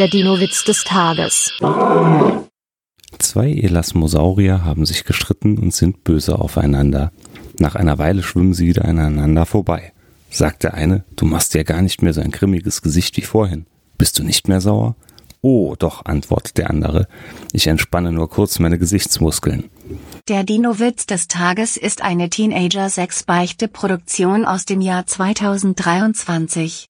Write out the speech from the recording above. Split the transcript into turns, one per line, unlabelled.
Der Dino-Witz des Tages.
Zwei Elasmosaurier haben sich gestritten und sind böse aufeinander. Nach einer Weile schwimmen sie wieder aneinander vorbei. Sagt der eine, du machst ja gar nicht mehr so ein grimmiges Gesicht wie vorhin. Bist du nicht mehr sauer? Oh, doch, antwortet der andere. Ich entspanne nur kurz meine Gesichtsmuskeln.
Der Dino-Witz des Tages ist eine Teenager-6-Beichte-Produktion aus dem Jahr 2023.